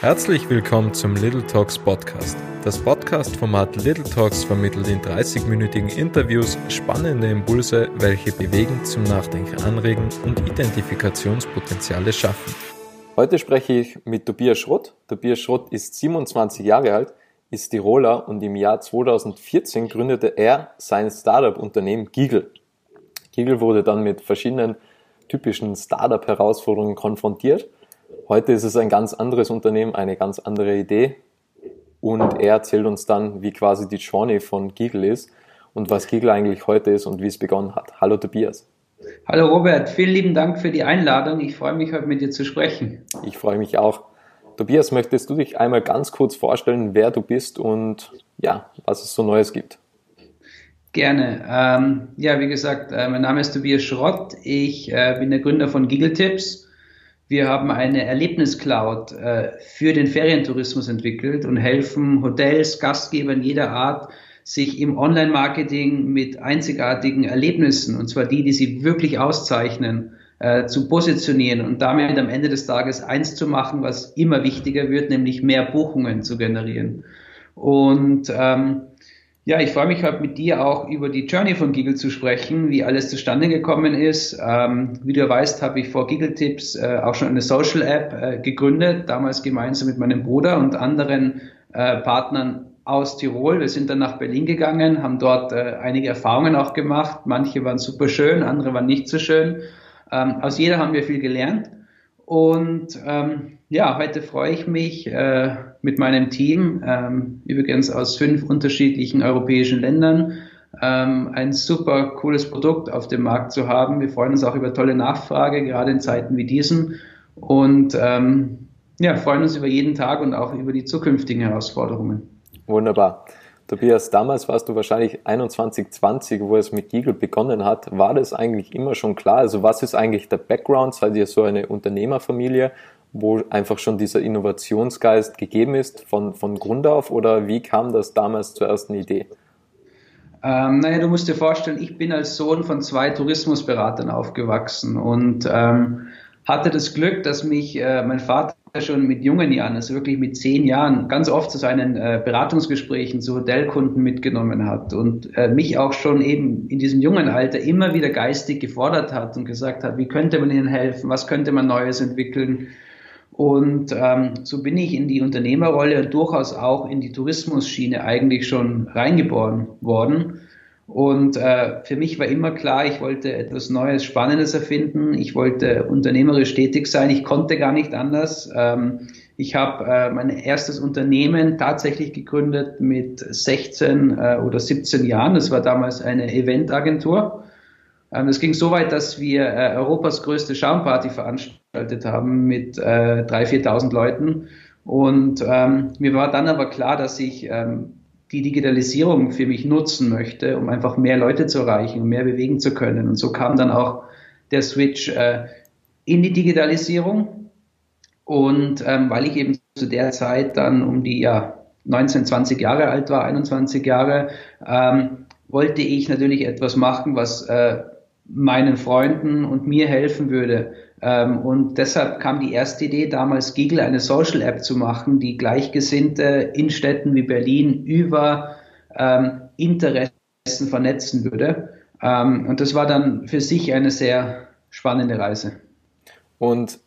Herzlich willkommen zum Little Talks Podcast. Das Podcast-Format Little Talks vermittelt in 30-minütigen Interviews spannende Impulse, welche bewegen, zum Nachdenken anregen und Identifikationspotenziale schaffen. Heute spreche ich mit Tobias Schrott. Tobias Schrott ist 27 Jahre alt, ist Tiroler und im Jahr 2014 gründete er sein Startup-Unternehmen Giggle. Giggle wurde dann mit verschiedenen typischen Startup-Herausforderungen konfrontiert Heute ist es ein ganz anderes Unternehmen, eine ganz andere Idee. Und er erzählt uns dann, wie quasi die Journey von Giggle ist und was Giggle eigentlich heute ist und wie es begonnen hat. Hallo Tobias. Hallo Robert, vielen lieben Dank für die Einladung. Ich freue mich heute mit dir zu sprechen. Ich freue mich auch. Tobias, möchtest du dich einmal ganz kurz vorstellen, wer du bist und ja, was es so Neues gibt? Gerne. Ähm, ja, wie gesagt, äh, mein Name ist Tobias Schrott. Ich äh, bin der Gründer von Giggle Tips wir haben eine Erlebniscloud äh, für den Ferientourismus entwickelt und helfen Hotels, Gastgebern jeder Art, sich im Online-Marketing mit einzigartigen Erlebnissen, und zwar die, die sie wirklich auszeichnen, äh, zu positionieren und damit am Ende des Tages eins zu machen, was immer wichtiger wird, nämlich mehr Buchungen zu generieren. Und ähm, ja, ich freue mich heute mit dir auch über die Journey von Giggle zu sprechen, wie alles zustande gekommen ist. Ähm, wie du weißt, habe ich vor Giggle Tips äh, auch schon eine Social App äh, gegründet, damals gemeinsam mit meinem Bruder und anderen äh, Partnern aus Tirol. Wir sind dann nach Berlin gegangen, haben dort äh, einige Erfahrungen auch gemacht. Manche waren super schön, andere waren nicht so schön. Ähm, aus jeder haben wir viel gelernt. Und ähm, ja, heute freue ich mich äh, mit meinem Team, ähm, übrigens aus fünf unterschiedlichen europäischen Ländern, ähm, ein super cooles Produkt auf dem Markt zu haben. Wir freuen uns auch über tolle Nachfrage, gerade in Zeiten wie diesen. Und ähm, ja, freuen uns über jeden Tag und auch über die zukünftigen Herausforderungen. Wunderbar. Tobias, damals warst du wahrscheinlich 21, 20, wo es mit Giggle begonnen hat. War das eigentlich immer schon klar? Also was ist eigentlich der Background? Seid ihr so eine Unternehmerfamilie, wo einfach schon dieser Innovationsgeist gegeben ist von, von Grund auf? Oder wie kam das damals zur ersten Idee? Ähm, naja, du musst dir vorstellen, ich bin als Sohn von zwei Tourismusberatern aufgewachsen und ähm, hatte das Glück, dass mich äh, mein Vater schon mit jungen Jahren, also wirklich mit zehn Jahren, ganz oft zu seinen äh, Beratungsgesprächen zu Hotelkunden mitgenommen hat und äh, mich auch schon eben in diesem jungen Alter immer wieder geistig gefordert hat und gesagt hat, wie könnte man ihnen helfen, was könnte man Neues entwickeln. Und ähm, so bin ich in die Unternehmerrolle und durchaus auch in die Tourismusschiene eigentlich schon reingeboren worden. Und äh, für mich war immer klar, ich wollte etwas Neues, Spannendes erfinden. Ich wollte unternehmerisch tätig sein. Ich konnte gar nicht anders. Ähm, ich habe äh, mein erstes Unternehmen tatsächlich gegründet mit 16 äh, oder 17 Jahren. Das war damals eine Eventagentur. Ähm, es ging so weit, dass wir äh, Europas größte Schaumparty veranstaltet haben mit äh, 3.000, 4.000 Leuten. Und ähm, mir war dann aber klar, dass ich ähm, die Digitalisierung für mich nutzen möchte, um einfach mehr Leute zu erreichen mehr bewegen zu können. Und so kam dann auch der Switch äh, in die Digitalisierung. Und ähm, weil ich eben zu der Zeit dann um die ja, 19, 20 Jahre alt war, 21 Jahre, ähm, wollte ich natürlich etwas machen, was äh, meinen Freunden und mir helfen würde, und deshalb kam die erste Idee, damals Giggle eine Social App zu machen, die Gleichgesinnte in Städten wie Berlin über ähm, Interessen vernetzen würde. Ähm, und das war dann für sich eine sehr spannende Reise. Und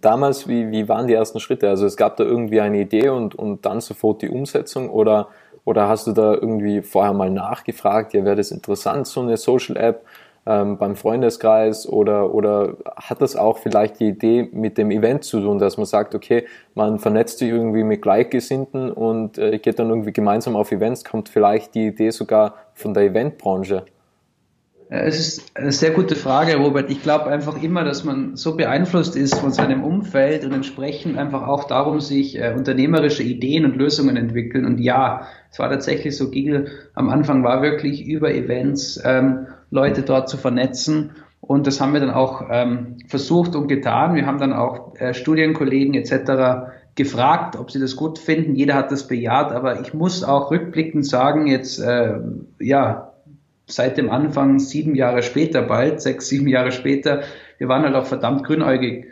damals, wie, wie waren die ersten Schritte? Also es gab da irgendwie eine Idee und, und dann sofort die Umsetzung oder, oder hast du da irgendwie vorher mal nachgefragt, ja, wäre das interessant, so eine Social App? Ähm, beim Freundeskreis oder, oder hat das auch vielleicht die Idee mit dem Event zu tun, dass man sagt, okay, man vernetzt sich irgendwie mit Gleichgesinnten und äh, geht dann irgendwie gemeinsam auf Events, kommt vielleicht die Idee sogar von der Eventbranche? Es ist eine sehr gute Frage, Robert. Ich glaube einfach immer, dass man so beeinflusst ist von seinem Umfeld und entsprechend einfach auch darum sich äh, unternehmerische Ideen und Lösungen entwickeln. Und ja, es war tatsächlich so, Giggle am Anfang war wirklich über Events ähm, Leute dort zu vernetzen. Und das haben wir dann auch ähm, versucht und getan. Wir haben dann auch äh, Studienkollegen etc. gefragt, ob sie das gut finden. Jeder hat das bejaht, aber ich muss auch rückblickend sagen, jetzt äh, ja seit dem Anfang sieben Jahre später, bald sechs, sieben Jahre später, wir waren halt auch verdammt grünäugig.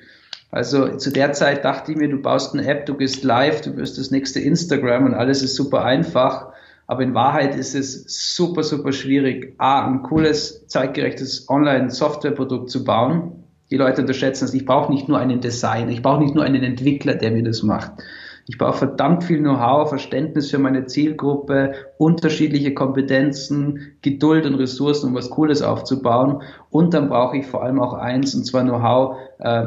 Also zu der Zeit dachte ich mir, du baust eine App, du gehst live, du wirst das nächste Instagram und alles ist super einfach. Aber in Wahrheit ist es super, super schwierig, A, ein cooles, zeitgerechtes Online-Softwareprodukt zu bauen. Die Leute unterschätzen es. Ich brauche nicht nur einen Designer, ich brauche nicht nur einen Entwickler, der mir das macht. Ich brauche verdammt viel Know-how, Verständnis für meine Zielgruppe, unterschiedliche Kompetenzen, Geduld und Ressourcen, um was Cooles aufzubauen. Und dann brauche ich vor allem auch eins, und zwar Know-how, äh,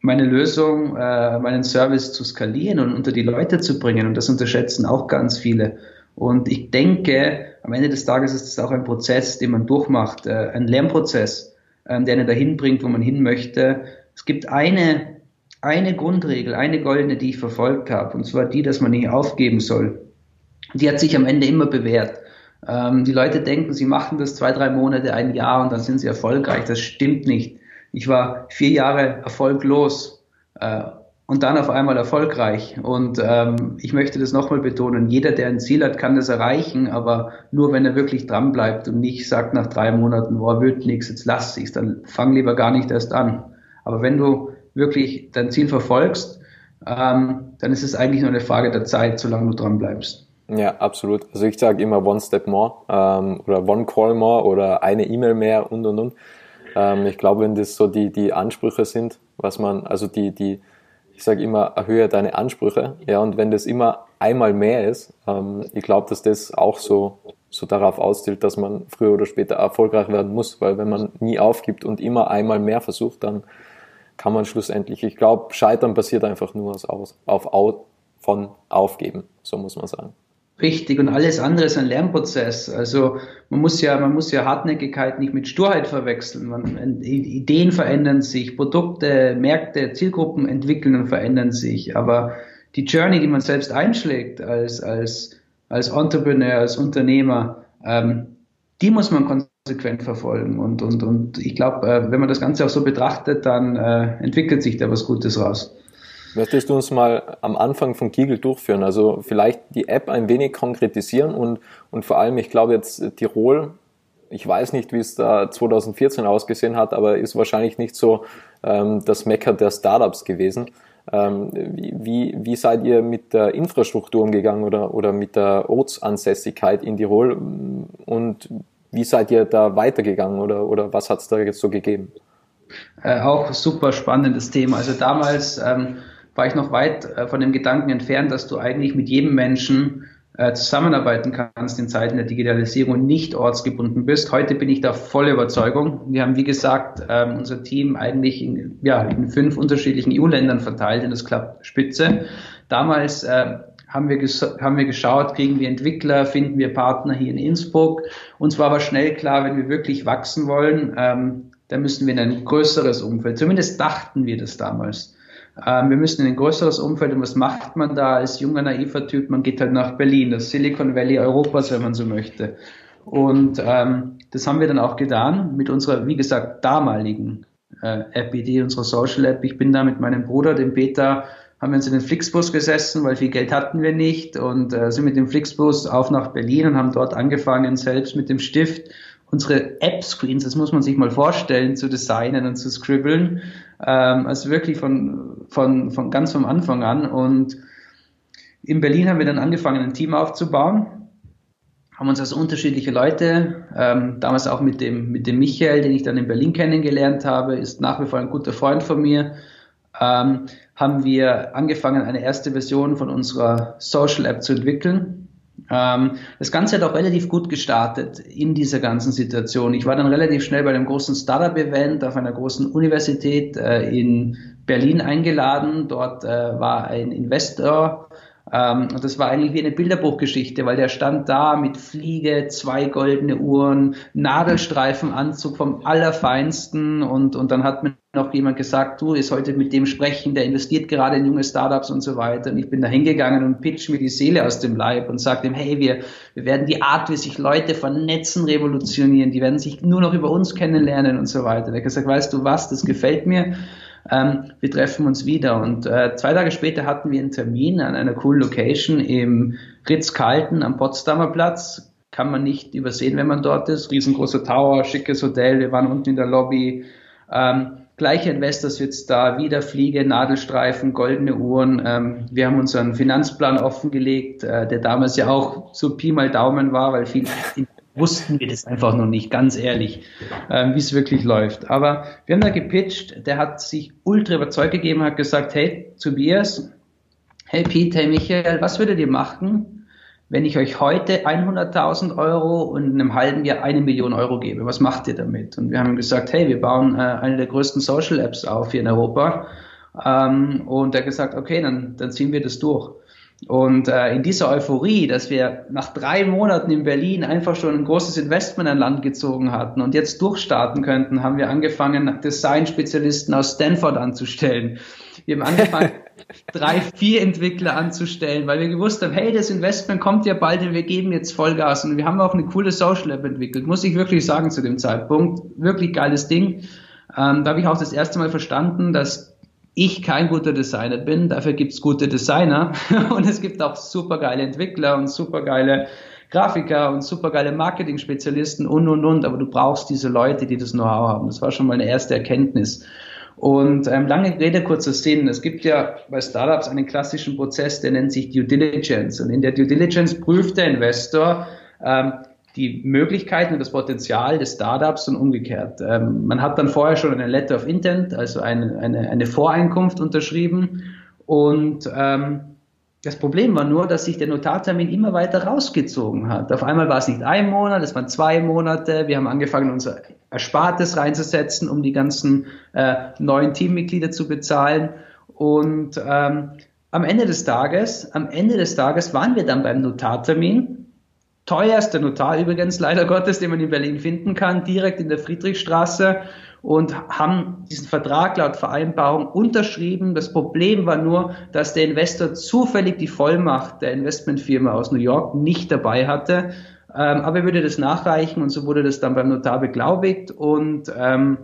meine Lösung, äh, meinen Service zu skalieren und unter die Leute zu bringen. Und das unterschätzen auch ganz viele. Und ich denke, am Ende des Tages ist es auch ein Prozess, den man durchmacht, äh, ein Lernprozess, äh, der einen dahin bringt, wo man hin möchte. Es gibt eine eine Grundregel, eine goldene, die ich verfolgt habe, und zwar die, dass man nicht aufgeben soll. Die hat sich am Ende immer bewährt. Ähm, die Leute denken, sie machen das zwei, drei Monate, ein Jahr und dann sind sie erfolgreich. Das stimmt nicht. Ich war vier Jahre erfolglos äh, und dann auf einmal erfolgreich. Und ähm, ich möchte das nochmal betonen. Jeder, der ein Ziel hat, kann das erreichen, aber nur wenn er wirklich dran bleibt und nicht sagt nach drei Monaten, boah, wird nichts, jetzt lass ich's, dann fang lieber gar nicht erst an. Aber wenn du wirklich dein Ziel verfolgst, ähm, dann ist es eigentlich nur eine Frage der Zeit, solange du dran bleibst. Ja, absolut. Also ich sage immer One Step More ähm, oder One Call More oder eine E-Mail mehr und und und. Ähm, ich glaube, wenn das so die, die Ansprüche sind, was man, also die, die, ich sage immer, erhöhe deine Ansprüche, ja, und wenn das immer einmal mehr ist, ähm, ich glaube, dass das auch so, so darauf auszielt, dass man früher oder später erfolgreich werden muss, weil wenn man nie aufgibt und immer einmal mehr versucht, dann kann man schlussendlich, ich glaube, Scheitern passiert einfach nur aus, auf, auf, von Aufgeben, so muss man sagen. Richtig, und alles andere ist ein Lernprozess. Also man muss ja, man muss ja Hartnäckigkeit nicht mit Sturheit verwechseln. Man, Ideen verändern sich, Produkte, Märkte, Zielgruppen entwickeln und verändern sich. Aber die Journey, die man selbst einschlägt als, als, als Entrepreneur, als Unternehmer, ähm, die muss man konsequent verfolgen. Und, und, und ich glaube, äh, wenn man das Ganze auch so betrachtet, dann äh, entwickelt sich da was Gutes raus. Möchtest du uns mal am Anfang von Kigel durchführen? Also vielleicht die App ein wenig konkretisieren und, und vor allem, ich glaube jetzt Tirol, ich weiß nicht, wie es da 2014 ausgesehen hat, aber ist wahrscheinlich nicht so ähm, das Mecker der Startups gewesen. Ähm, wie, wie seid ihr mit der Infrastruktur umgegangen oder, oder mit der Ortsansässigkeit in Tirol und wie seid ihr da weitergegangen oder, oder was hat es da jetzt so gegeben? Äh, auch super spannendes Thema. Also damals ähm, war ich noch weit äh, von dem Gedanken entfernt, dass du eigentlich mit jedem Menschen äh, zusammenarbeiten kannst in Zeiten der Digitalisierung und nicht ortsgebunden bist. Heute bin ich da voll Überzeugung. Wir haben, wie gesagt, ähm, unser Team eigentlich in, ja, in fünf unterschiedlichen EU-Ländern verteilt und das klappt spitze. Damals äh, haben wir, haben wir geschaut, kriegen wir Entwickler, finden wir Partner hier in Innsbruck. Uns war aber schnell klar, wenn wir wirklich wachsen wollen, ähm, dann müssen wir in ein größeres Umfeld. Zumindest dachten wir das damals. Ähm, wir müssen in ein größeres Umfeld. Und was macht man da als junger, naiver Typ? Man geht halt nach Berlin, das Silicon Valley Europas, wenn man so möchte. Und ähm, das haben wir dann auch getan mit unserer, wie gesagt, damaligen äh, App-Idee, unserer Social App. Ich bin da mit meinem Bruder, dem Peter, haben wir uns in den Flixbus gesessen, weil viel Geld hatten wir nicht und äh, sind mit dem Flixbus auf nach Berlin und haben dort angefangen, selbst mit dem Stift unsere App-Screens, das muss man sich mal vorstellen, zu designen und zu scribbeln. Ähm, also wirklich von, von, von ganz vom Anfang an. Und in Berlin haben wir dann angefangen, ein Team aufzubauen, haben uns also unterschiedliche Leute, ähm, damals auch mit dem, mit dem Michael, den ich dann in Berlin kennengelernt habe, ist nach wie vor ein guter Freund von mir, ähm, haben wir angefangen, eine erste Version von unserer Social App zu entwickeln. Ähm, das Ganze hat auch relativ gut gestartet in dieser ganzen Situation. Ich war dann relativ schnell bei einem großen Startup-Event auf einer großen Universität äh, in Berlin eingeladen. Dort äh, war ein Investor und das war eigentlich wie eine Bilderbuchgeschichte, weil der stand da mit Fliege, zwei goldene Uhren, Nadelstreifenanzug vom Allerfeinsten und, und dann hat mir noch jemand gesagt, du, ist heute mit dem sprechen, der investiert gerade in junge Startups und so weiter. Und ich bin da hingegangen und pitch mir die Seele aus dem Leib und sage ihm, hey, wir, wir werden die Art, wie sich Leute vernetzen, revolutionieren. Die werden sich nur noch über uns kennenlernen und so weiter. Der hat gesagt, weißt du was, das gefällt mir ähm, wir treffen uns wieder. Und äh, zwei Tage später hatten wir einen Termin an einer coolen Location im Ritz-Carlton am Potsdamer Platz. Kann man nicht übersehen, wenn man dort ist. Riesengroßer Tower, schickes Hotel. Wir waren unten in der Lobby. Ähm, Gleicher Investor sitzt da, wieder Fliege, Nadelstreifen, goldene Uhren. Ähm, wir haben unseren Finanzplan offengelegt, äh, der damals ja auch so Pi mal Daumen war, weil viele wussten wir das einfach noch nicht, ganz ehrlich, ähm, wie es wirklich läuft. Aber wir haben da gepitcht, der hat sich ultra überzeugt gegeben, hat gesagt, hey Tobias, hey Pete, hey Michael, was würdet ihr machen, wenn ich euch heute 100.000 Euro und in einem halben Jahr eine Million Euro gebe? Was macht ihr damit? Und wir haben gesagt, hey, wir bauen äh, eine der größten Social Apps auf hier in Europa. Ähm, und er hat gesagt, okay, dann, dann ziehen wir das durch. Und äh, in dieser Euphorie, dass wir nach drei Monaten in Berlin einfach schon ein großes Investment an Land gezogen hatten und jetzt durchstarten könnten, haben wir angefangen, Design-Spezialisten aus Stanford anzustellen. Wir haben angefangen, drei, vier Entwickler anzustellen, weil wir gewusst haben, hey, das Investment kommt ja bald und wir geben jetzt Vollgas. Und wir haben auch eine coole Social App entwickelt, muss ich wirklich sagen zu dem Zeitpunkt. Wirklich geiles Ding. Ähm, da habe ich auch das erste Mal verstanden, dass ich kein guter Designer bin, dafür gibt's gute Designer und es gibt auch supergeile Entwickler und supergeile Grafiker und supergeile Marketing-Spezialisten und und und, aber du brauchst diese Leute, die das Know-how haben. Das war schon mal eine erste Erkenntnis. Und ähm, lange Rede, kurzer Sinn. Es gibt ja bei Startups einen klassischen Prozess, der nennt sich Due Diligence. Und in der Due Diligence prüft der Investor, ähm, die Möglichkeiten und das Potenzial des Startups und umgekehrt. Ähm, man hat dann vorher schon eine Letter of Intent, also eine, eine, eine Voreinkunft unterschrieben und ähm, das Problem war nur, dass sich der Notartermin immer weiter rausgezogen hat. Auf einmal war es nicht ein Monat, es waren zwei Monate. Wir haben angefangen, unser Erspartes reinzusetzen, um die ganzen äh, neuen Teammitglieder zu bezahlen. Und ähm, am Ende des Tages, am Ende des Tages waren wir dann beim Notartermin teuerste Notar übrigens, leider Gottes, den man in Berlin finden kann, direkt in der Friedrichstraße und haben diesen Vertrag laut Vereinbarung unterschrieben. Das Problem war nur, dass der Investor zufällig die Vollmacht der Investmentfirma aus New York nicht dabei hatte. Ähm, aber er würde das nachreichen und so wurde das dann beim Notar beglaubigt und ähm,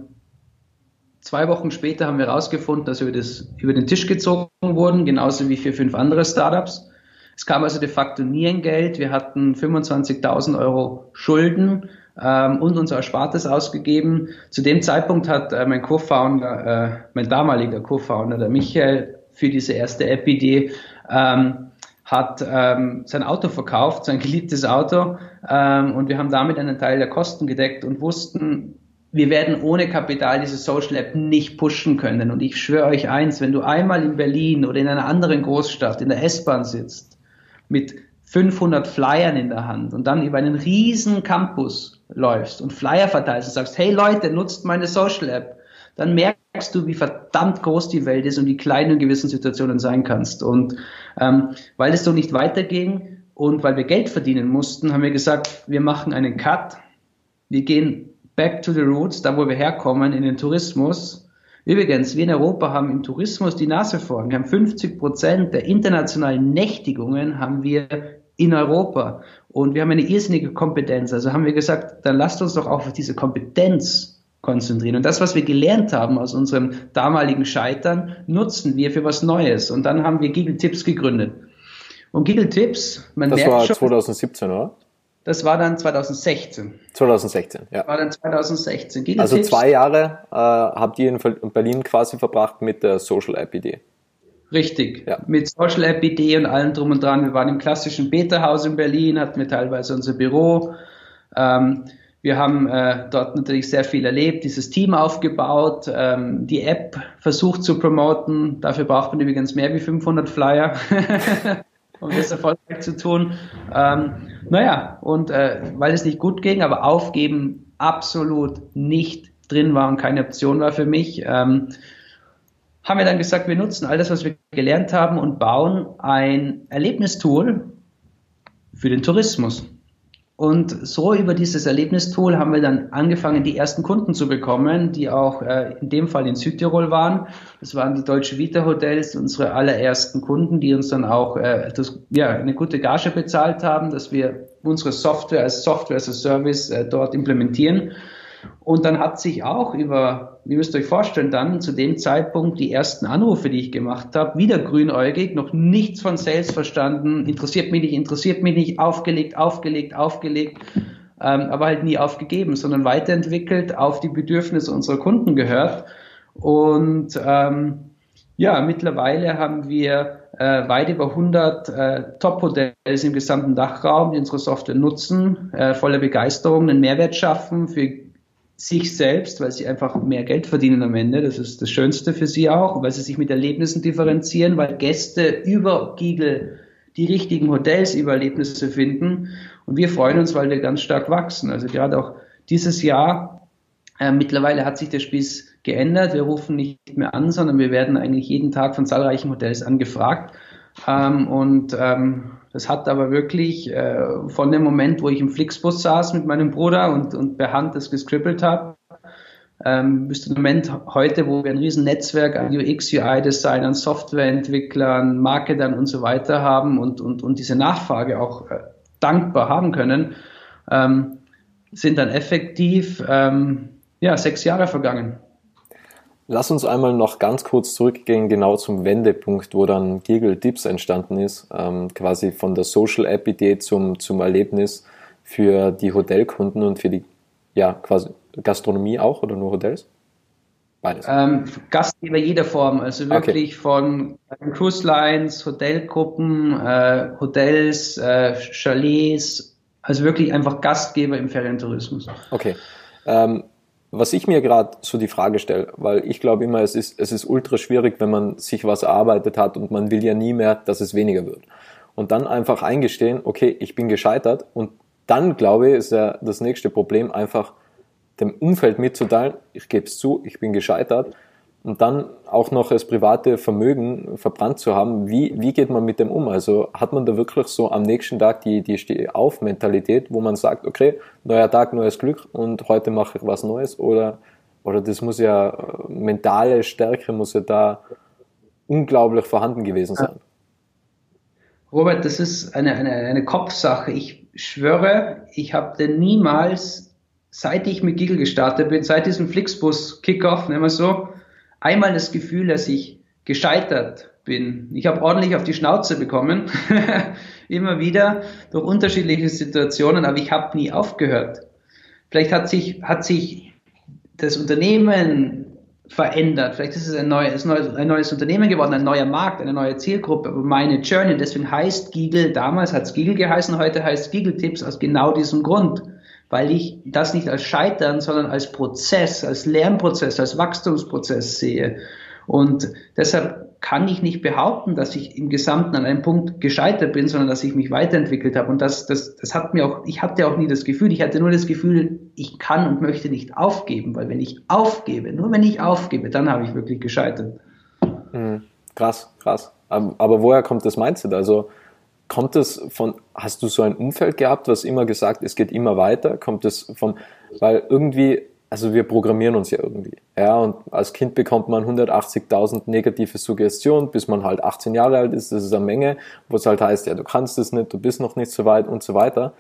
Zwei Wochen später haben wir herausgefunden, dass wir das, über den Tisch gezogen wurden, genauso wie für fünf andere Startups. Es kam also de facto nie ein Geld. Wir hatten 25.000 Euro Schulden ähm, und unser Erspartes ausgegeben. Zu dem Zeitpunkt hat äh, mein Co-Founder, äh, mein damaliger Co-Founder, der Michael, für diese erste App-Idee ähm, hat ähm, sein Auto verkauft, sein geliebtes Auto, ähm, und wir haben damit einen Teil der Kosten gedeckt und wussten, wir werden ohne Kapital diese Social App nicht pushen können. Und ich schwöre euch eins, wenn du einmal in Berlin oder in einer anderen Großstadt in der S-Bahn sitzt mit 500 Flyern in der Hand und dann über einen riesen Campus läufst und Flyer verteilst und sagst, hey Leute, nutzt meine Social App, dann merkst du, wie verdammt groß die Welt ist und wie klein du in gewissen Situationen sein kannst. Und ähm, weil es so nicht weiterging und weil wir Geld verdienen mussten, haben wir gesagt, wir machen einen Cut, wir gehen back to the roots, da wo wir herkommen, in den Tourismus Übrigens, wir in Europa haben im Tourismus die Nase vorn. Wir haben 50 Prozent der internationalen Nächtigungen haben wir in Europa. Und wir haben eine irrsinnige Kompetenz. Also haben wir gesagt, dann lasst uns doch auch auf diese Kompetenz konzentrieren. Und das, was wir gelernt haben aus unserem damaligen Scheitern, nutzen wir für was Neues. Und dann haben wir Giggle Tips gegründet. Und Giggle Tips, man das merkt war schon, 2017, oder? Das war dann 2016. 2016, ja. War dann 2016. Gilles also zwei Jahre äh, habt ihr in Berlin quasi verbracht mit der Social App Idee. Richtig, ja. mit Social App Idee und allem drum und dran. Wir waren im klassischen Beta-Haus in Berlin, hatten wir teilweise unser Büro. Ähm, wir haben äh, dort natürlich sehr viel erlebt, dieses Team aufgebaut, ähm, die App versucht zu promoten. Dafür braucht man übrigens mehr wie 500 Flyer. um das erfolgreich zu tun. Ähm, naja, und äh, weil es nicht gut ging, aber aufgeben absolut nicht drin war und keine Option war für mich, ähm, haben wir dann gesagt, wir nutzen all das, was wir gelernt haben und bauen ein Erlebnistool für den Tourismus. Und so über dieses Erlebnistool haben wir dann angefangen, die ersten Kunden zu bekommen, die auch äh, in dem Fall in Südtirol waren. Das waren die Deutsche Vita Hotels, unsere allerersten Kunden, die uns dann auch äh, das, ja, eine gute Gage bezahlt haben, dass wir unsere Software als Software as a Service äh, dort implementieren. Und dann hat sich auch über, ihr müsst euch vorstellen, dann zu dem Zeitpunkt die ersten Anrufe, die ich gemacht habe, wieder grünäugig, noch nichts von Sales verstanden, interessiert mich nicht, interessiert mich nicht, aufgelegt, aufgelegt, aufgelegt, ähm, aber halt nie aufgegeben, sondern weiterentwickelt, auf die Bedürfnisse unserer Kunden gehört. Und ähm, ja, mittlerweile haben wir äh, weit über 100 äh, Top-Hotels im gesamten Dachraum, die unsere Software nutzen, äh, voller Begeisterung, einen Mehrwert schaffen für sich selbst, weil sie einfach mehr Geld verdienen am Ende. Das ist das Schönste für sie auch, weil sie sich mit Erlebnissen differenzieren, weil Gäste über Giegel die richtigen Hotels über Erlebnisse finden. Und wir freuen uns, weil wir ganz stark wachsen. Also gerade auch dieses Jahr, äh, mittlerweile hat sich der Spieß geändert. Wir rufen nicht mehr an, sondern wir werden eigentlich jeden Tag von zahlreichen Hotels angefragt. Ähm, und ähm, das hat aber wirklich äh, von dem Moment, wo ich im Flixbus saß mit meinem Bruder und, und per Hand das gescribbelt habe, ähm, bis zum Moment heute, wo wir ein riesen Netzwerk an UX, UI-Designern, Softwareentwicklern, Marketern und so weiter haben und, und, und diese Nachfrage auch äh, dankbar haben können, ähm, sind dann effektiv ähm, ja, sechs Jahre vergangen. Lass uns einmal noch ganz kurz zurückgehen, genau zum Wendepunkt, wo dann Giggle Dips entstanden ist, ähm, quasi von der Social App Idee zum, zum Erlebnis für die Hotelkunden und für die, ja, quasi Gastronomie auch oder nur Hotels? Beides. Ähm, Gastgeber jeder Form, also wirklich okay. von Cruise Lines, Hotelgruppen, äh, Hotels, äh, Chalets, also wirklich einfach Gastgeber im Ferientourismus. Okay. Ähm, was ich mir gerade so die Frage stelle, weil ich glaube immer, es ist, es ist ultra schwierig, wenn man sich was erarbeitet hat und man will ja nie mehr, dass es weniger wird. Und dann einfach eingestehen, okay, ich bin gescheitert und dann glaube ich, ist ja das nächste Problem einfach dem Umfeld mitzuteilen, ich gebe es zu, ich bin gescheitert und dann auch noch das private Vermögen verbrannt zu haben, wie, wie geht man mit dem um? Also hat man da wirklich so am nächsten Tag die, die Steh-auf-Mentalität, wo man sagt, okay, neuer Tag, neues Glück und heute mache ich was Neues oder, oder das muss ja, mentale Stärke muss ja da unglaublich vorhanden gewesen sein. Robert, das ist eine, eine, eine Kopfsache. Ich schwöre, ich habe denn niemals, seit ich mit Giggle gestartet bin, seit diesem Flixbus Kickoff, nehmen wir so, einmal das Gefühl, dass ich gescheitert bin. Ich habe ordentlich auf die Schnauze bekommen, immer wieder durch unterschiedliche Situationen, aber ich habe nie aufgehört. Vielleicht hat sich, hat sich das Unternehmen verändert. Vielleicht ist es ein neues, ein neues Unternehmen geworden, ein neuer Markt, eine neue Zielgruppe, aber meine Journey, deswegen heißt Giegel, damals hat es Giegel geheißen, heute heißt Giegel Tipps aus genau diesem Grund weil ich das nicht als Scheitern, sondern als Prozess, als Lernprozess, als Wachstumsprozess sehe. Und deshalb kann ich nicht behaupten, dass ich im Gesamten an einem Punkt gescheitert bin, sondern dass ich mich weiterentwickelt habe. Und das, das, das hat mir auch, ich hatte auch nie das Gefühl, ich hatte nur das Gefühl, ich kann und möchte nicht aufgeben, weil wenn ich aufgebe, nur wenn ich aufgebe, dann habe ich wirklich gescheitert. Mhm. Krass, krass. Aber woher kommt das Mindset? Also Kommt das von, hast du so ein Umfeld gehabt, was immer gesagt, es geht immer weiter? Kommt das von, weil irgendwie, also wir programmieren uns ja irgendwie. Ja, und als Kind bekommt man 180.000 negative Suggestionen, bis man halt 18 Jahre alt ist. Das ist eine Menge, wo es halt heißt, ja, du kannst es nicht, du bist noch nicht so weit und so weiter.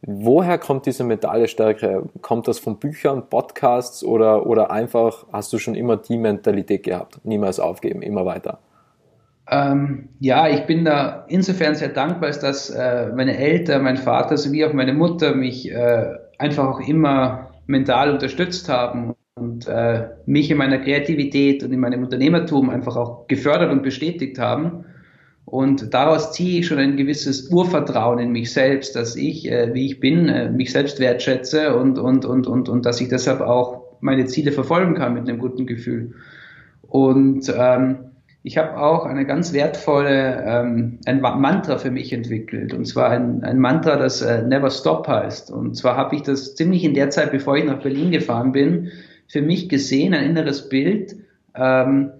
Woher kommt diese mentale Stärke? Kommt das von Büchern, Podcasts oder, oder einfach hast du schon immer die Mentalität gehabt? Niemals aufgeben, immer weiter? Ähm, ja, ich bin da insofern sehr dankbar, dass äh, meine Eltern, mein Vater sowie auch meine Mutter mich äh, einfach auch immer mental unterstützt haben und äh, mich in meiner Kreativität und in meinem Unternehmertum einfach auch gefördert und bestätigt haben. Und daraus ziehe ich schon ein gewisses Urvertrauen in mich selbst, dass ich, äh, wie ich bin, äh, mich selbst wertschätze und, und, und, und, und dass ich deshalb auch meine Ziele verfolgen kann mit einem guten Gefühl. Und ähm, ich habe auch eine ganz wertvolle, ähm, ein Mantra für mich entwickelt. Und zwar ein, ein Mantra, das äh, Never Stop heißt. Und zwar habe ich das ziemlich in der Zeit, bevor ich nach Berlin gefahren bin, für mich gesehen, ein inneres Bild, ähm,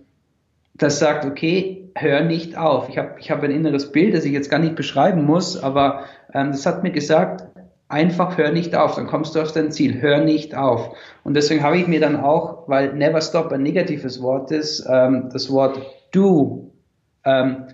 das sagt, okay, hör nicht auf. Ich habe ich hab ein inneres Bild, das ich jetzt gar nicht beschreiben muss, aber ähm, das hat mir gesagt, einfach hör nicht auf, dann kommst du auf dein Ziel, hör nicht auf. Und deswegen habe ich mir dann auch, weil Never Stop ein negatives Wort ist, ähm, das Wort Du ähm,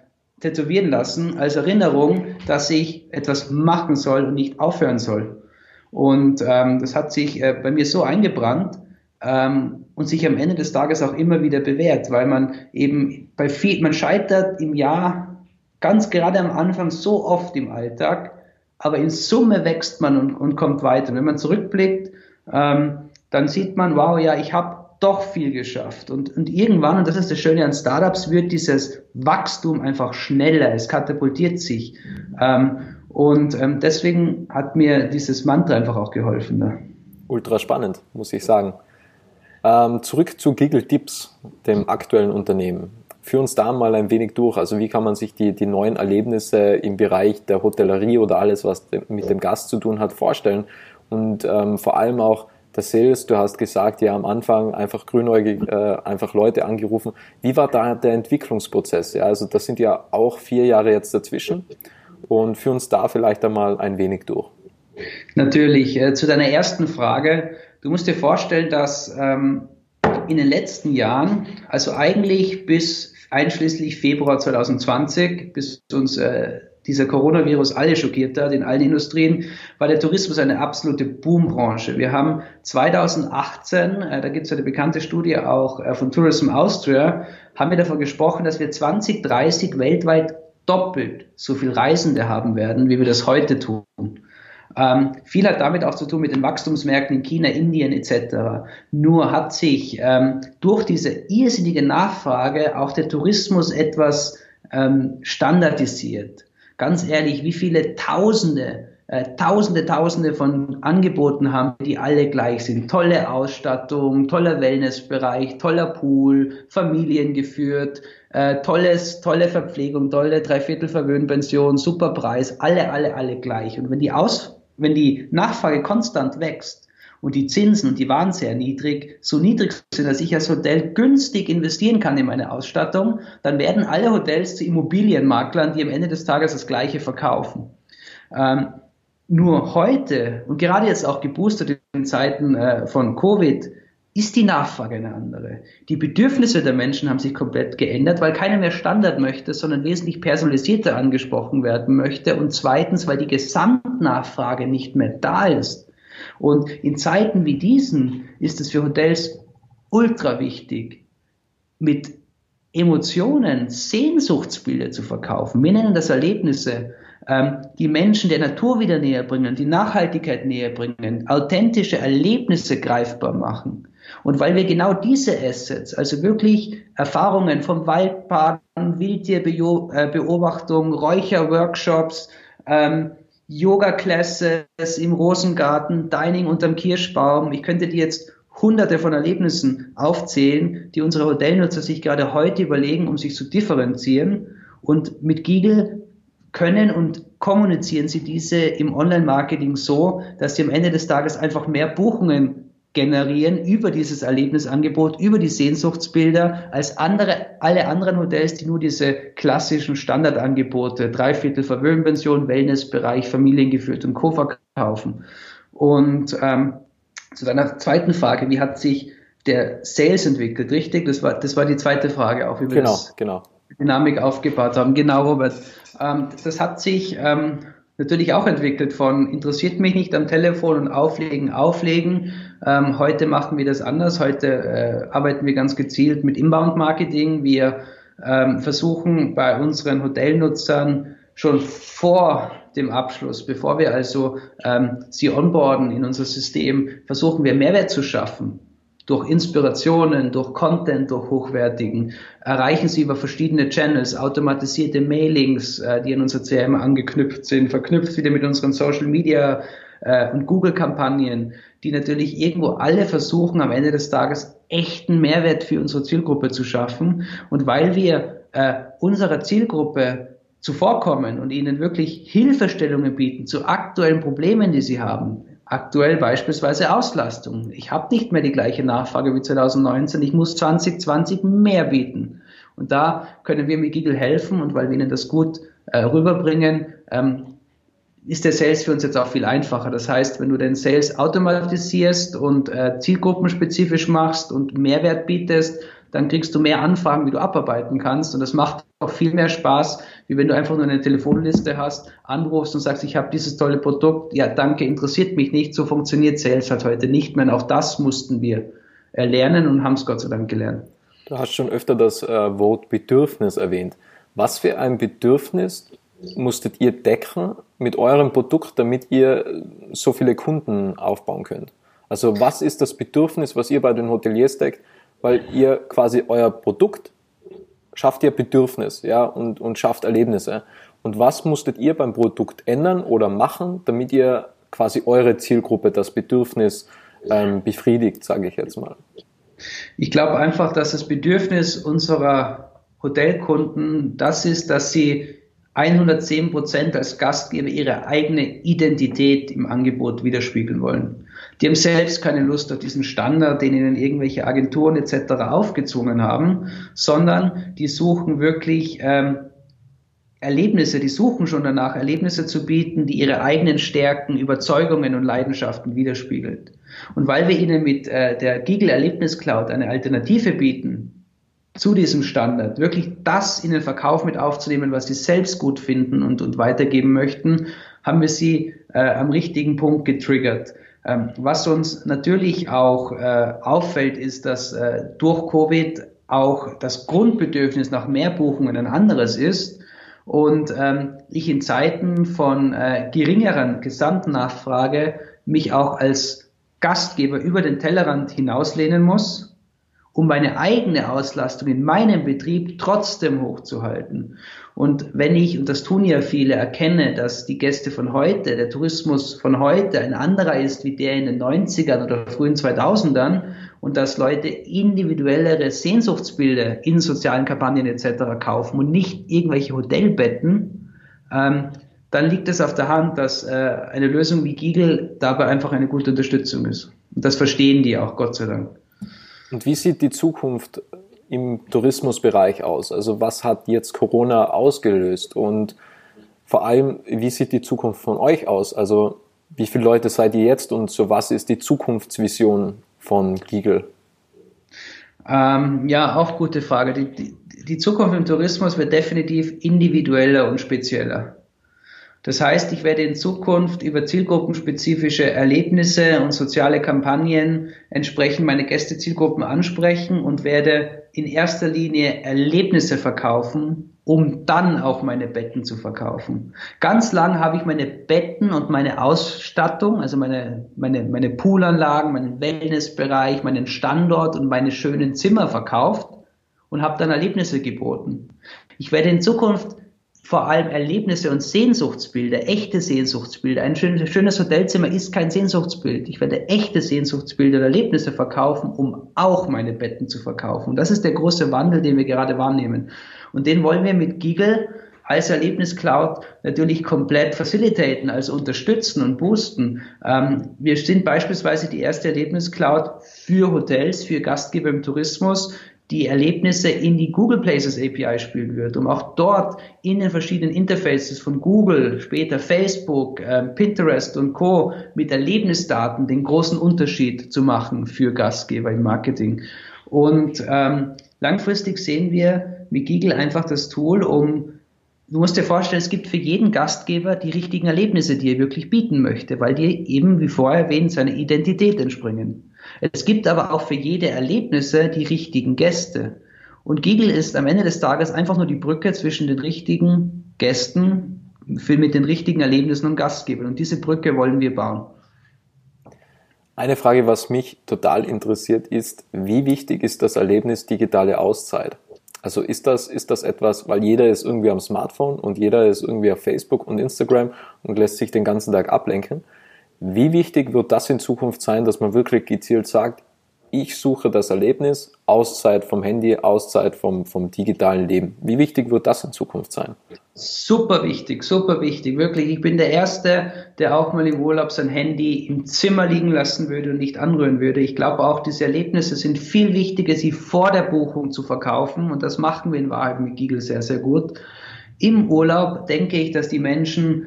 tätowieren lassen als Erinnerung, dass ich etwas machen soll und nicht aufhören soll. Und ähm, das hat sich äh, bei mir so eingebrannt ähm, und sich am Ende des Tages auch immer wieder bewährt, weil man eben bei viel, man scheitert im Jahr ganz gerade am Anfang so oft im Alltag, aber in Summe wächst man und, und kommt weiter. Wenn man zurückblickt, ähm, dann sieht man, wow, ja, ich habe doch viel geschafft. Und, und irgendwann, und das ist das Schöne an Startups, wird dieses Wachstum einfach schneller, es katapultiert sich. Ähm, und ähm, deswegen hat mir dieses Mantra einfach auch geholfen. Ne? Ultra spannend, muss ich sagen. Ähm, zurück zu Giggle Tips, dem aktuellen Unternehmen. Führ uns da mal ein wenig durch. Also wie kann man sich die, die neuen Erlebnisse im Bereich der Hotellerie oder alles, was mit dem Gast zu tun hat, vorstellen? Und ähm, vor allem auch der Sales, du hast gesagt, ja am Anfang einfach grünäugig, äh, einfach Leute angerufen. Wie war da der Entwicklungsprozess? Ja, also das sind ja auch vier Jahre jetzt dazwischen. Und führ uns da vielleicht einmal ein wenig durch. Natürlich. Äh, zu deiner ersten Frage. Du musst dir vorstellen, dass ähm, in den letzten Jahren, also eigentlich bis einschließlich Februar 2020, bis uns äh, dieser Coronavirus alle schockiert hat in allen Industrien, war der Tourismus eine absolute Boombranche. Wir haben 2018, äh, da gibt es eine bekannte Studie auch äh, von Tourism Austria, haben wir davon gesprochen, dass wir 2030 weltweit doppelt so viel Reisende haben werden, wie wir das heute tun. Ähm, viel hat damit auch zu tun mit den Wachstumsmärkten in China, Indien etc. Nur hat sich ähm, durch diese irrsinnige Nachfrage auch der Tourismus etwas ähm, standardisiert. Ganz ehrlich, wie viele Tausende, äh, Tausende, Tausende von Angeboten haben, die alle gleich sind. Tolle Ausstattung, toller Wellnessbereich, toller Pool, familiengeführt, äh, tolles, tolle Verpflegung, tolle Dreiviertelverwöhnpension, super Preis, alle, alle, alle gleich. Und wenn die Aus wenn die Nachfrage konstant wächst und die Zinsen die waren sehr niedrig, so niedrig sind, dass ich als Hotel günstig investieren kann in meine Ausstattung, dann werden alle Hotels zu Immobilienmaklern, die am Ende des Tages das Gleiche verkaufen. Ähm, nur heute und gerade jetzt auch geboostert in Zeiten äh, von Covid ist die Nachfrage eine andere. Die Bedürfnisse der Menschen haben sich komplett geändert, weil keiner mehr Standard möchte, sondern wesentlich personalisierter angesprochen werden möchte. Und zweitens, weil die Gesamtnachfrage nicht mehr da ist. Und in Zeiten wie diesen ist es für Hotels ultra wichtig, mit Emotionen, Sehnsuchtsbilder zu verkaufen. Wir nennen das Erlebnisse, ähm, die Menschen der Natur wieder näher bringen, die Nachhaltigkeit näher bringen, authentische Erlebnisse greifbar machen. Und weil wir genau diese Assets, also wirklich Erfahrungen vom Waldbaden, Wildtierbeobachtung, Räucherworkshops, ähm, Yoga-Classes im Rosengarten, Dining unterm Kirschbaum, ich könnte dir jetzt hunderte von Erlebnissen aufzählen, die unsere Hotelnutzer sich gerade heute überlegen, um sich zu differenzieren. Und mit Giegel können und kommunizieren sie diese im Online-Marketing so, dass sie am Ende des Tages einfach mehr Buchungen generieren über dieses Erlebnisangebot, über die Sehnsuchtsbilder, als andere, alle anderen Hotels, die nur diese klassischen Standardangebote, Dreiviertel Verwöhnpension, Wellnessbereich, Familiengeführt und Co. verkaufen. Und ähm, zu deiner zweiten Frage, wie hat sich der Sales entwickelt, richtig? Das war, das war die zweite Frage, auch wie wir genau, das genau. Dynamik aufgebaut haben. Genau, Robert. Ähm, das hat sich ähm, natürlich auch entwickelt von interessiert mich nicht am Telefon und auflegen, auflegen. Ähm, heute machen wir das anders. Heute äh, arbeiten wir ganz gezielt mit Inbound-Marketing. Wir ähm, versuchen bei unseren Hotelnutzern schon vor dem Abschluss, bevor wir also ähm, sie onboarden in unser System, versuchen wir Mehrwert zu schaffen durch Inspirationen, durch Content, durch hochwertigen, erreichen Sie über verschiedene Channels, automatisierte Mailings, äh, die an unser CRM angeknüpft sind, verknüpft wieder mit unseren Social Media äh, und Google-Kampagnen, die natürlich irgendwo alle versuchen, am Ende des Tages echten Mehrwert für unsere Zielgruppe zu schaffen. Und weil wir äh, unserer Zielgruppe zuvorkommen und ihnen wirklich Hilfestellungen bieten zu aktuellen Problemen, die sie haben, Aktuell beispielsweise Auslastung. Ich habe nicht mehr die gleiche Nachfrage wie 2019. Ich muss 2020 mehr bieten. Und da können wir mit Giggle helfen und weil wir ihnen das gut äh, rüberbringen, ähm, ist der Sales für uns jetzt auch viel einfacher. Das heißt, wenn du den Sales automatisierst und äh, zielgruppenspezifisch machst und Mehrwert bietest, dann kriegst du mehr Anfragen, wie du abarbeiten kannst. Und das macht auch viel mehr Spaß, wie wenn du einfach nur eine Telefonliste hast, anrufst und sagst, ich habe dieses tolle Produkt. Ja, danke, interessiert mich nicht. So funktioniert Sales halt heute nicht mehr. Und auch das mussten wir lernen und haben es Gott sei Dank gelernt. Du hast schon öfter das äh, Wort Bedürfnis erwähnt. Was für ein Bedürfnis musstet ihr decken mit eurem Produkt, damit ihr so viele Kunden aufbauen könnt? Also was ist das Bedürfnis, was ihr bei den Hoteliers deckt? Weil ihr quasi euer Produkt schafft ihr Bedürfnis, ja, und, und schafft Erlebnisse. Und was musstet ihr beim Produkt ändern oder machen, damit ihr quasi eure Zielgruppe, das Bedürfnis ähm, befriedigt, sage ich jetzt mal? Ich glaube einfach, dass das Bedürfnis unserer Hotelkunden das ist, dass sie 110 Prozent als Gastgeber ihre eigene Identität im Angebot widerspiegeln wollen. Die haben selbst keine Lust auf diesen Standard, den ihnen irgendwelche Agenturen etc. aufgezwungen haben, sondern die suchen wirklich ähm, Erlebnisse, die suchen schon danach, Erlebnisse zu bieten, die ihre eigenen Stärken, Überzeugungen und Leidenschaften widerspiegelt. Und weil wir ihnen mit äh, der Giggle Erlebnis Cloud eine Alternative bieten zu diesem Standard, wirklich das in den Verkauf mit aufzunehmen, was sie selbst gut finden und, und weitergeben möchten, haben wir sie äh, am richtigen Punkt getriggert. Ähm, was uns natürlich auch äh, auffällt, ist, dass äh, durch Covid auch das Grundbedürfnis nach mehr Buchungen ein anderes ist und ähm, ich in Zeiten von äh, geringeren Gesamtnachfrage mich auch als Gastgeber über den Tellerrand hinauslehnen muss um meine eigene Auslastung in meinem Betrieb trotzdem hochzuhalten. Und wenn ich, und das tun ja viele, erkenne, dass die Gäste von heute, der Tourismus von heute ein anderer ist wie der in den 90ern oder frühen 2000ern und dass Leute individuellere Sehnsuchtsbilder in sozialen Kampagnen etc. kaufen und nicht irgendwelche Hotelbetten, ähm, dann liegt es auf der Hand, dass äh, eine Lösung wie Giegel dabei einfach eine gute Unterstützung ist. Und das verstehen die auch, Gott sei Dank. Und wie sieht die Zukunft im Tourismusbereich aus? Also was hat jetzt Corona ausgelöst? Und vor allem, wie sieht die Zukunft von euch aus? Also wie viele Leute seid ihr jetzt und so was ist die Zukunftsvision von Giegel? Ähm, ja, auch gute Frage. Die, die, die Zukunft im Tourismus wird definitiv individueller und spezieller. Das heißt, ich werde in Zukunft über zielgruppenspezifische Erlebnisse und soziale Kampagnen entsprechend meine Gästezielgruppen ansprechen und werde in erster Linie Erlebnisse verkaufen, um dann auch meine Betten zu verkaufen. Ganz lang habe ich meine Betten und meine Ausstattung, also meine, meine, meine Poolanlagen, meinen Wellnessbereich, meinen Standort und meine schönen Zimmer verkauft und habe dann Erlebnisse geboten. Ich werde in Zukunft vor allem Erlebnisse und Sehnsuchtsbilder, echte Sehnsuchtsbilder. Ein schönes Hotelzimmer ist kein Sehnsuchtsbild. Ich werde echte Sehnsuchtsbilder und Erlebnisse verkaufen, um auch meine Betten zu verkaufen. Und das ist der große Wandel, den wir gerade wahrnehmen. Und den wollen wir mit Giggle als Erlebniscloud natürlich komplett facilitaten, also unterstützen und boosten. Ähm, wir sind beispielsweise die erste Erlebniscloud für Hotels, für Gastgeber im Tourismus, die Erlebnisse in die Google Places API spielen wird, um auch dort in den verschiedenen Interfaces von Google, später Facebook, äh, Pinterest und Co. mit Erlebnisdaten den großen Unterschied zu machen für Gastgeber im Marketing. Und ähm, langfristig sehen wir mit Google einfach das Tool, um Du musst dir vorstellen, es gibt für jeden Gastgeber die richtigen Erlebnisse, die er wirklich bieten möchte, weil die eben, wie vorher erwähnt, seiner Identität entspringen. Es gibt aber auch für jede Erlebnisse die richtigen Gäste. Und Giggle ist am Ende des Tages einfach nur die Brücke zwischen den richtigen Gästen für, mit den richtigen Erlebnissen und Gastgebern. Und diese Brücke wollen wir bauen. Eine Frage, was mich total interessiert, ist, wie wichtig ist das Erlebnis digitale Auszeit? Also ist das, ist das etwas, weil jeder ist irgendwie am Smartphone und jeder ist irgendwie auf Facebook und Instagram und lässt sich den ganzen Tag ablenken. Wie wichtig wird das in Zukunft sein, dass man wirklich gezielt sagt, ich suche das Erlebnis, Auszeit vom Handy, Auszeit vom, vom digitalen Leben. Wie wichtig wird das in Zukunft sein? Super wichtig, super wichtig. Wirklich, ich bin der Erste, der auch mal im Urlaub sein Handy im Zimmer liegen lassen würde und nicht anrühren würde. Ich glaube auch, diese Erlebnisse sind viel wichtiger, sie vor der Buchung zu verkaufen. Und das machen wir in Wahrheit mit Giggle sehr, sehr gut. Im Urlaub denke ich, dass die Menschen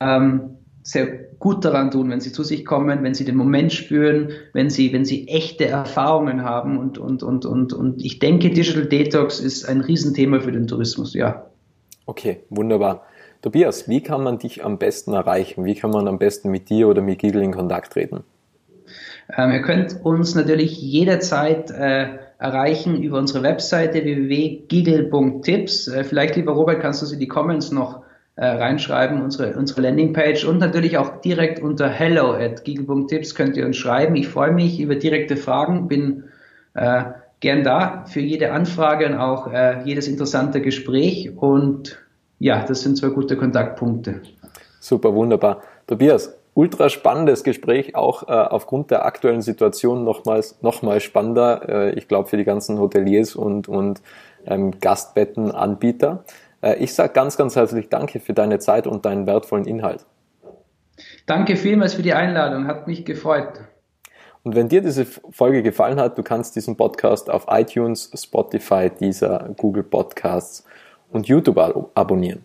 ähm, sehr gut daran tun, wenn sie zu sich kommen, wenn sie den Moment spüren, wenn sie, wenn sie echte Erfahrungen haben und, und, und, und, und ich denke, Digital Detox ist ein Riesenthema für den Tourismus, ja. Okay, wunderbar. Tobias, wie kann man dich am besten erreichen? Wie kann man am besten mit dir oder mit Giggle in Kontakt treten? Ähm, ihr könnt uns natürlich jederzeit äh, erreichen über unsere Webseite www.giggle.tips. Äh, vielleicht, lieber Robert, kannst du sie in die Comments noch äh, reinschreiben, unsere, unsere Landingpage und natürlich auch direkt unter hello at giegel.tips könnt ihr uns schreiben. Ich freue mich über direkte Fragen, bin äh, gern da für jede Anfrage und auch äh, jedes interessante Gespräch und ja, das sind zwei gute Kontaktpunkte. Super, wunderbar. Tobias, ultra spannendes Gespräch, auch äh, aufgrund der aktuellen Situation nochmals nochmal spannender, äh, ich glaube für die ganzen Hoteliers und, und ähm, Gastbettenanbieter. Äh, ich sage ganz, ganz herzlich Danke für deine Zeit und deinen wertvollen Inhalt. Danke vielmals für die Einladung, hat mich gefreut. Und wenn dir diese Folge gefallen hat, du kannst diesen Podcast auf iTunes, Spotify, dieser Google Podcasts und YouTube abonnieren.